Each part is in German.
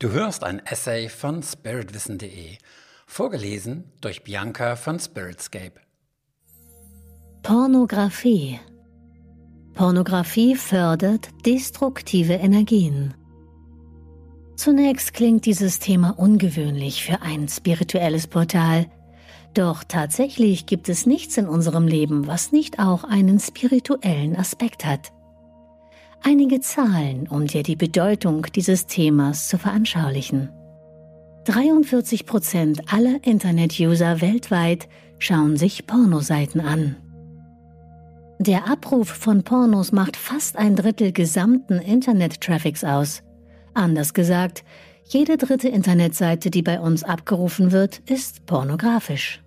Du hörst ein Essay von spiritwissen.de, vorgelesen durch Bianca von Spiritscape. Pornografie. Pornografie fördert destruktive Energien. Zunächst klingt dieses Thema ungewöhnlich für ein spirituelles Portal, doch tatsächlich gibt es nichts in unserem Leben, was nicht auch einen spirituellen Aspekt hat einige Zahlen, um dir die Bedeutung dieses Themas zu veranschaulichen. 43 Prozent aller Internet-User weltweit schauen sich Pornoseiten an. Der Abruf von Pornos macht fast ein Drittel gesamten Internet-Traffics aus. Anders gesagt, jede dritte Internetseite, die bei uns abgerufen wird, ist pornografisch.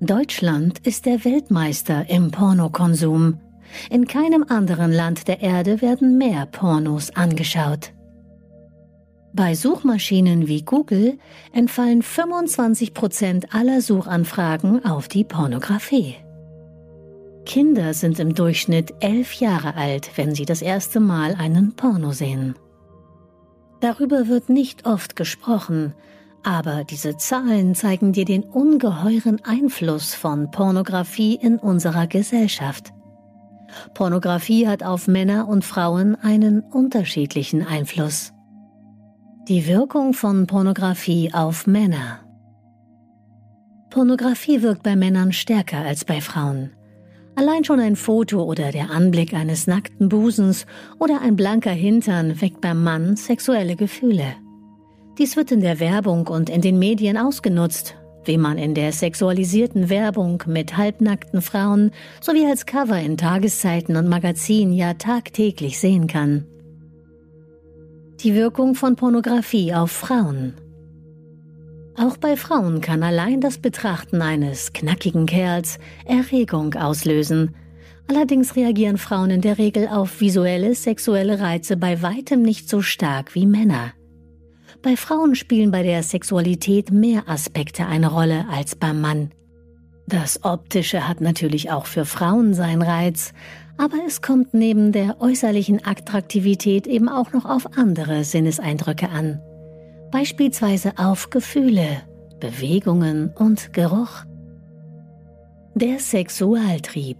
Deutschland ist der Weltmeister im Pornokonsum in keinem anderen Land der Erde werden mehr Pornos angeschaut. Bei Suchmaschinen wie Google entfallen 25 Prozent aller Suchanfragen auf die Pornografie. Kinder sind im Durchschnitt elf Jahre alt, wenn sie das erste Mal einen Porno sehen. Darüber wird nicht oft gesprochen, aber diese Zahlen zeigen dir den ungeheuren Einfluss von Pornografie in unserer Gesellschaft. Pornografie hat auf Männer und Frauen einen unterschiedlichen Einfluss. Die Wirkung von Pornografie auf Männer. Pornografie wirkt bei Männern stärker als bei Frauen. Allein schon ein Foto oder der Anblick eines nackten Busens oder ein blanker Hintern weckt beim Mann sexuelle Gefühle. Dies wird in der Werbung und in den Medien ausgenutzt, wie man in der sexualisierten Werbung mit halbnackten Frauen sowie als Cover in Tageszeiten und Magazinen ja tagtäglich sehen kann. Die Wirkung von Pornografie auf Frauen. Auch bei Frauen kann allein das Betrachten eines knackigen Kerls Erregung auslösen. Allerdings reagieren Frauen in der Regel auf visuelle sexuelle Reize bei weitem nicht so stark wie Männer. Bei Frauen spielen bei der Sexualität mehr Aspekte eine Rolle als beim Mann. Das Optische hat natürlich auch für Frauen seinen Reiz, aber es kommt neben der äußerlichen Attraktivität eben auch noch auf andere Sinneseindrücke an. Beispielsweise auf Gefühle, Bewegungen und Geruch. Der Sexualtrieb.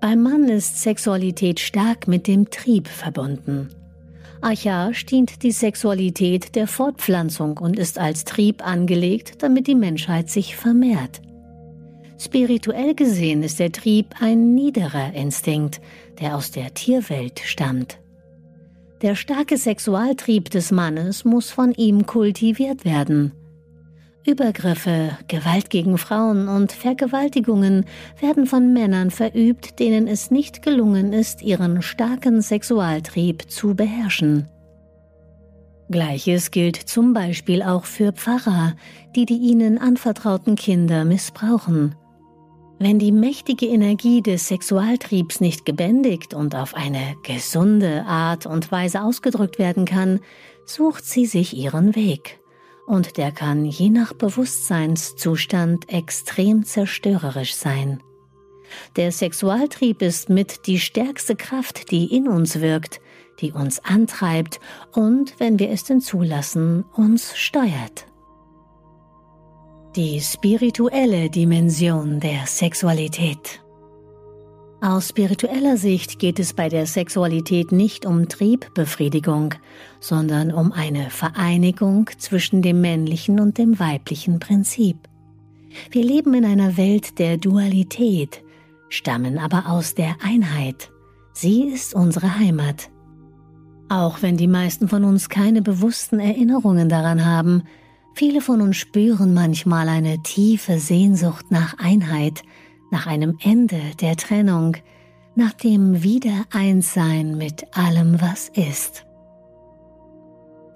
Beim Mann ist Sexualität stark mit dem Trieb verbunden. Archaisch dient die Sexualität der Fortpflanzung und ist als Trieb angelegt, damit die Menschheit sich vermehrt. Spirituell gesehen ist der Trieb ein niederer Instinkt, der aus der Tierwelt stammt. Der starke Sexualtrieb des Mannes muss von ihm kultiviert werden. Übergriffe, Gewalt gegen Frauen und Vergewaltigungen werden von Männern verübt, denen es nicht gelungen ist, ihren starken Sexualtrieb zu beherrschen. Gleiches gilt zum Beispiel auch für Pfarrer, die die ihnen anvertrauten Kinder missbrauchen. Wenn die mächtige Energie des Sexualtriebs nicht gebändigt und auf eine gesunde Art und Weise ausgedrückt werden kann, sucht sie sich ihren Weg und der kann je nach Bewusstseinszustand extrem zerstörerisch sein. Der Sexualtrieb ist mit die stärkste Kraft, die in uns wirkt, die uns antreibt und, wenn wir es denn zulassen, uns steuert. Die spirituelle Dimension der Sexualität. Aus spiritueller Sicht geht es bei der Sexualität nicht um Triebbefriedigung, sondern um eine Vereinigung zwischen dem männlichen und dem weiblichen Prinzip. Wir leben in einer Welt der Dualität, stammen aber aus der Einheit. Sie ist unsere Heimat. Auch wenn die meisten von uns keine bewussten Erinnerungen daran haben, viele von uns spüren manchmal eine tiefe Sehnsucht nach Einheit, nach einem Ende der Trennung, nach dem Wiedereinssein mit allem, was ist.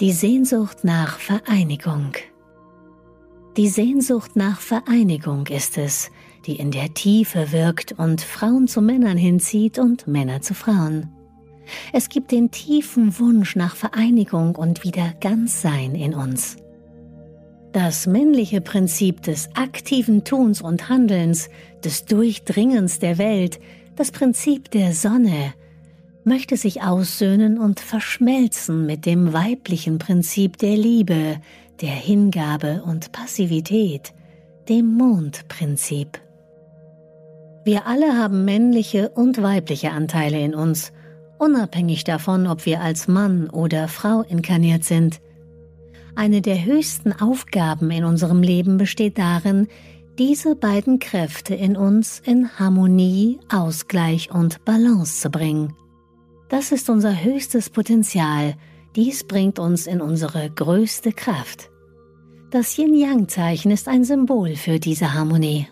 Die Sehnsucht nach Vereinigung. Die Sehnsucht nach Vereinigung ist es, die in der Tiefe wirkt und Frauen zu Männern hinzieht und Männer zu Frauen. Es gibt den tiefen Wunsch nach Vereinigung und wieder Ganzsein in uns. Das männliche Prinzip des aktiven Tuns und Handelns, des Durchdringens der Welt, das Prinzip der Sonne, möchte sich aussöhnen und verschmelzen mit dem weiblichen Prinzip der Liebe, der Hingabe und Passivität, dem Mondprinzip. Wir alle haben männliche und weibliche Anteile in uns, unabhängig davon, ob wir als Mann oder Frau inkarniert sind. Eine der höchsten Aufgaben in unserem Leben besteht darin, diese beiden Kräfte in uns in Harmonie, Ausgleich und Balance zu bringen. Das ist unser höchstes Potenzial, dies bringt uns in unsere größte Kraft. Das Yin-Yang-Zeichen ist ein Symbol für diese Harmonie.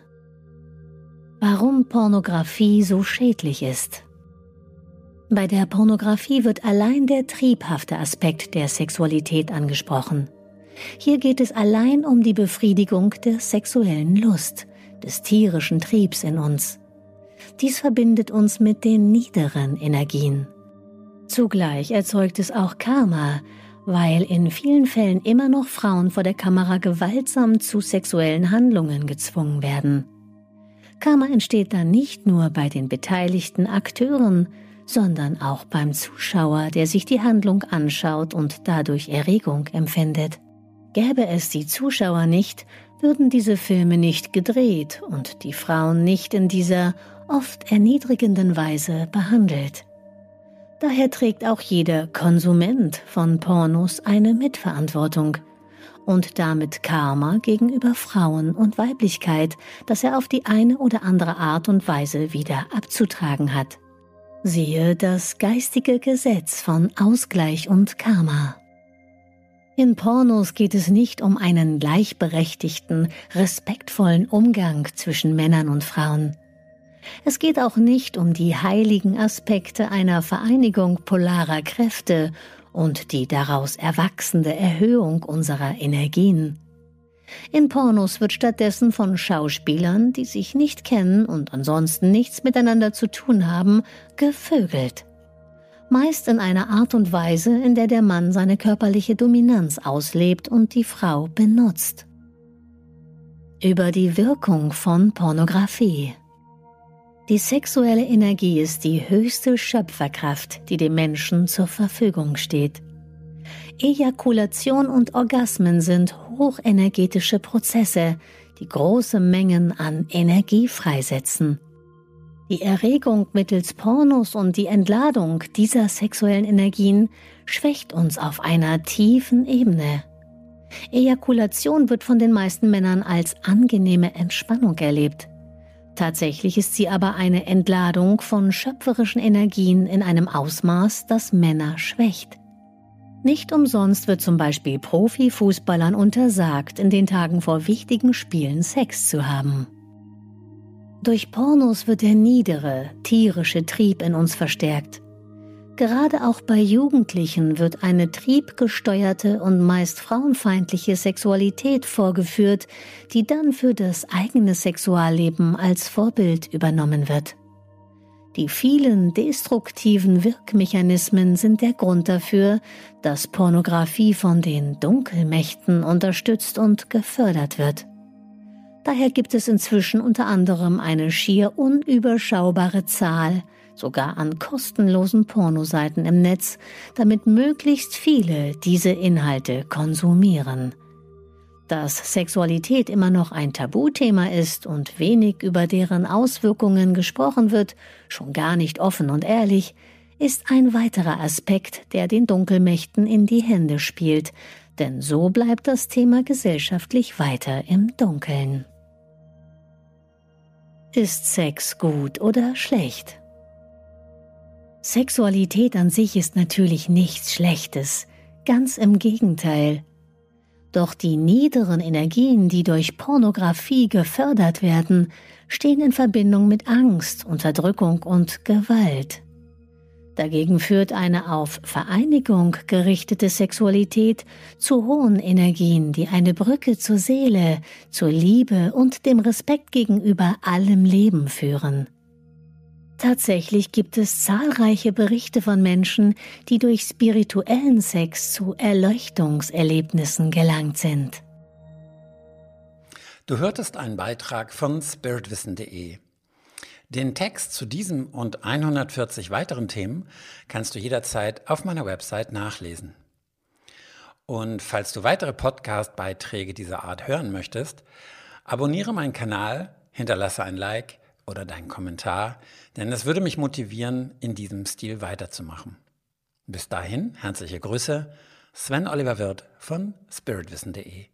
Warum Pornografie so schädlich ist. Bei der Pornografie wird allein der triebhafte Aspekt der Sexualität angesprochen. Hier geht es allein um die Befriedigung der sexuellen Lust, des tierischen Triebs in uns. Dies verbindet uns mit den niederen Energien. Zugleich erzeugt es auch Karma, weil in vielen Fällen immer noch Frauen vor der Kamera gewaltsam zu sexuellen Handlungen gezwungen werden. Karma entsteht dann nicht nur bei den beteiligten Akteuren, sondern auch beim Zuschauer, der sich die Handlung anschaut und dadurch Erregung empfindet. Gäbe es die Zuschauer nicht, würden diese Filme nicht gedreht und die Frauen nicht in dieser oft erniedrigenden Weise behandelt. Daher trägt auch jeder Konsument von Pornos eine Mitverantwortung und damit Karma gegenüber Frauen und Weiblichkeit, das er auf die eine oder andere Art und Weise wieder abzutragen hat. Siehe das geistige Gesetz von Ausgleich und Karma. In Pornos geht es nicht um einen gleichberechtigten, respektvollen Umgang zwischen Männern und Frauen. Es geht auch nicht um die heiligen Aspekte einer Vereinigung polarer Kräfte und die daraus erwachsende Erhöhung unserer Energien. In Pornos wird stattdessen von Schauspielern, die sich nicht kennen und ansonsten nichts miteinander zu tun haben, gevögelt. Meist in einer Art und Weise, in der der Mann seine körperliche Dominanz auslebt und die Frau benutzt. Über die Wirkung von Pornografie. Die sexuelle Energie ist die höchste Schöpferkraft, die dem Menschen zur Verfügung steht. Ejakulation und Orgasmen sind hochenergetische Prozesse, die große Mengen an Energie freisetzen. Die Erregung mittels Pornos und die Entladung dieser sexuellen Energien schwächt uns auf einer tiefen Ebene. Ejakulation wird von den meisten Männern als angenehme Entspannung erlebt. Tatsächlich ist sie aber eine Entladung von schöpferischen Energien in einem Ausmaß, das Männer schwächt. Nicht umsonst wird zum Beispiel Profifußballern untersagt, in den Tagen vor wichtigen Spielen Sex zu haben. Durch Pornos wird der niedere, tierische Trieb in uns verstärkt. Gerade auch bei Jugendlichen wird eine triebgesteuerte und meist frauenfeindliche Sexualität vorgeführt, die dann für das eigene Sexualleben als Vorbild übernommen wird. Die vielen destruktiven Wirkmechanismen sind der Grund dafür, dass Pornografie von den Dunkelmächten unterstützt und gefördert wird. Daher gibt es inzwischen unter anderem eine schier unüberschaubare Zahl, sogar an kostenlosen Pornoseiten im Netz, damit möglichst viele diese Inhalte konsumieren. Dass Sexualität immer noch ein Tabuthema ist und wenig über deren Auswirkungen gesprochen wird, schon gar nicht offen und ehrlich, ist ein weiterer Aspekt, der den Dunkelmächten in die Hände spielt, denn so bleibt das Thema gesellschaftlich weiter im Dunkeln. Ist Sex gut oder schlecht? Sexualität an sich ist natürlich nichts Schlechtes, ganz im Gegenteil. Doch die niederen Energien, die durch Pornografie gefördert werden, stehen in Verbindung mit Angst, Unterdrückung und Gewalt. Dagegen führt eine auf Vereinigung gerichtete Sexualität zu hohen Energien, die eine Brücke zur Seele, zur Liebe und dem Respekt gegenüber allem Leben führen. Tatsächlich gibt es zahlreiche Berichte von Menschen, die durch spirituellen Sex zu Erleuchtungserlebnissen gelangt sind. Du hörtest einen Beitrag von spiritwissen.de. Den Text zu diesem und 140 weiteren Themen kannst du jederzeit auf meiner Website nachlesen. Und falls du weitere Podcast-Beiträge dieser Art hören möchtest, abonniere meinen Kanal, hinterlasse ein Like oder deinen Kommentar, denn es würde mich motivieren, in diesem Stil weiterzumachen. Bis dahin, herzliche Grüße, Sven Oliver Wirth von spiritwissen.de.